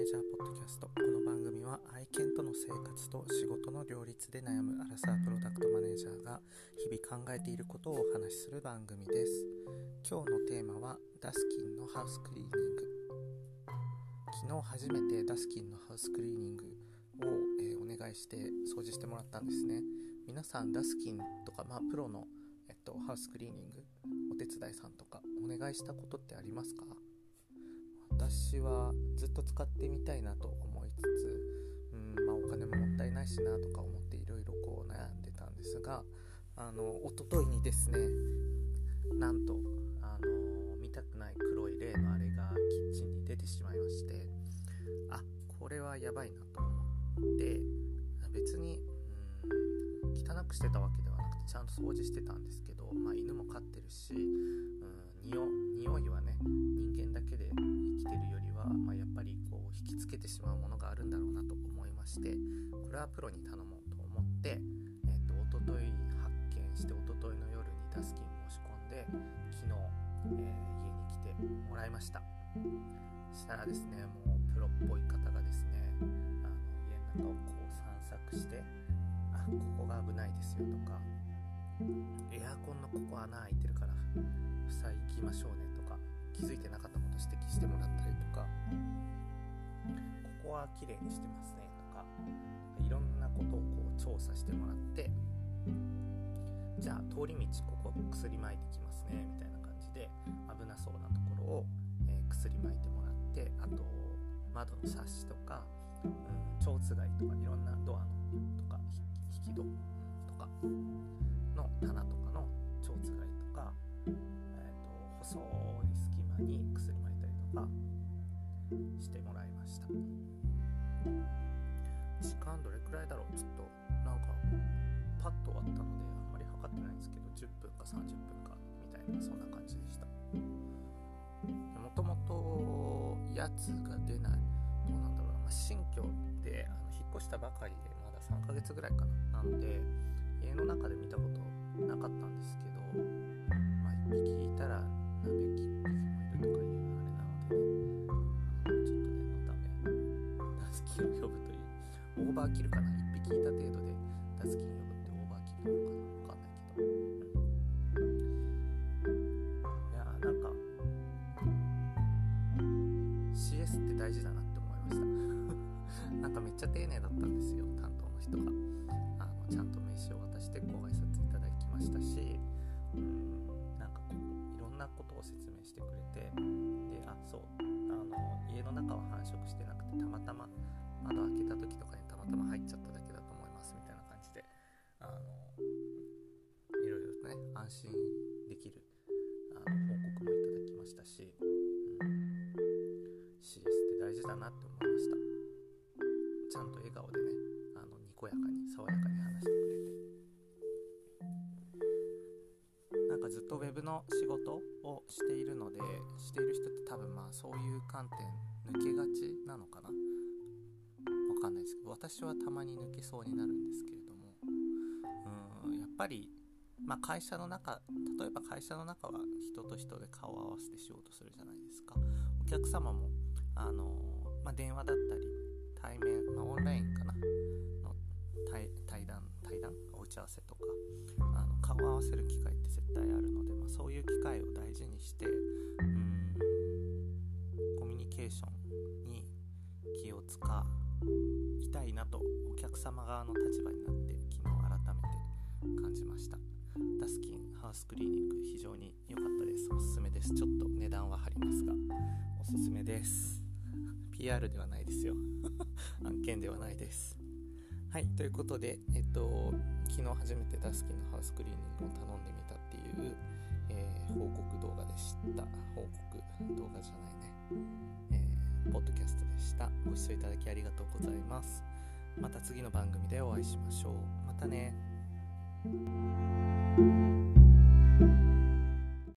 ネージャーポッドキャスト。この番組は愛犬との生活と仕事の両立で悩むアラサープロダクトマネージャーが日々考えていることをお話しする番組です。今日のテーマはダスキンのハウスクリーニング。昨日初めてダスキンのハウスクリーニングを、え、お願いして掃除してもらったんですね。皆さんダスキンとか、まあ、プロの、えっと、ハウスクリーニングお手伝いさんとかお願いしたことってありますか？ずっと使ってみたいなと思いつつ、うんまあ、お金ももったいないしなとか思っていろいろこう悩んでたんですがあの一昨日にですねなんとあの見たくない黒い例のあれがキッチンに出てしまいましてあこれはやばいなと思って別にうん汚くしてたわけではなくてちゃんと掃除してたんですけど、まあ、犬も飼ってるし、はプロに頼もうと思って、えーと、と一昨日発見して一昨日の夜にタスキン申し込んで昨日、えー、家に来てもらいました。したらですねもうプロっぽい方がですねあの家の中をこう散策してあここが危ないですよとかエアコンのここ穴開いてるから塞ぎましょうねとか気づいてなかったこと指摘してもらったりとかここは綺麗にしてますね。いろんなことをこう調査してもらってじゃあ通り道ここ薬撒いてきますねみたいな感じで危なそうなところを、えー、薬撒いてもらってあと窓のサッシとか、うん、蝶つがいとかいろんなドアのとか引き戸とかの棚とかの蝶つがいとか、えーと細い隙間に薬撒いたりとかしてもらいました。時間どれくらいだろう？ちょっとなんかパッと終わったのであんまり測ってないんですけど10分か30分かみたいなそんな感じでした。もともとやつが出ないどうなんだろう、まあ、新居であの引っ越したばかりでまだ3ヶ月ぐらいかな。なので家の中で見たことなかったんですけど、まあ、1匹いたら何百匹バーキルかな1匹いた程度でダスキン呼ぶってオーバーキルなのかな分かんないけど、いやーなんか CS って大事だなって思いましたなんかめっちゃ丁寧だったんですよ担当の人があのちゃんと名刺を渡してご挨拶いただきましたしうんなんかこういろんなことを説明してくれてであそうあの家の中は繁殖してなくてたまたま窓開けた時とかにまたま入っちゃっただけだと思いますみたいな感じであのいろいろとね安心できるあの報告もいただきましたし、うん、CS って大事だなって思いました。ちゃんと笑顔でねあのにこやかに爽やかに話してくれて。なんかずっと web の仕事をしているのでしている人って多分まあそういう観点抜けがちなのかな。んないですけど私はたまに抜けそうになるんですけれどもうんやっぱり、まあ、会社の中例えば会社の中は人と人で顔を合わせて仕事するじゃないですか。お客様もあの、まあ、電話だったり対面、まあ、オンラインかな。の対談対談？お打ち合わせとか。あの顔を合わせる機会様側の立場になって昨日改めて感じました。ダスキンハウスクリーニング非常に良かったです。おすすめです。ちょっと値段は張りますが。おすすめです。PR ではないですよ。案件ではないです。はいということでえっと昨日初めてダスキンのハウスクリーニングを頼んでみたっていう、えー、報告動画でした。報告動画じゃないね、えーポッドキャストでした。ご視聴いただきありがとうございます。また次の番組でお会いしましょう。またね。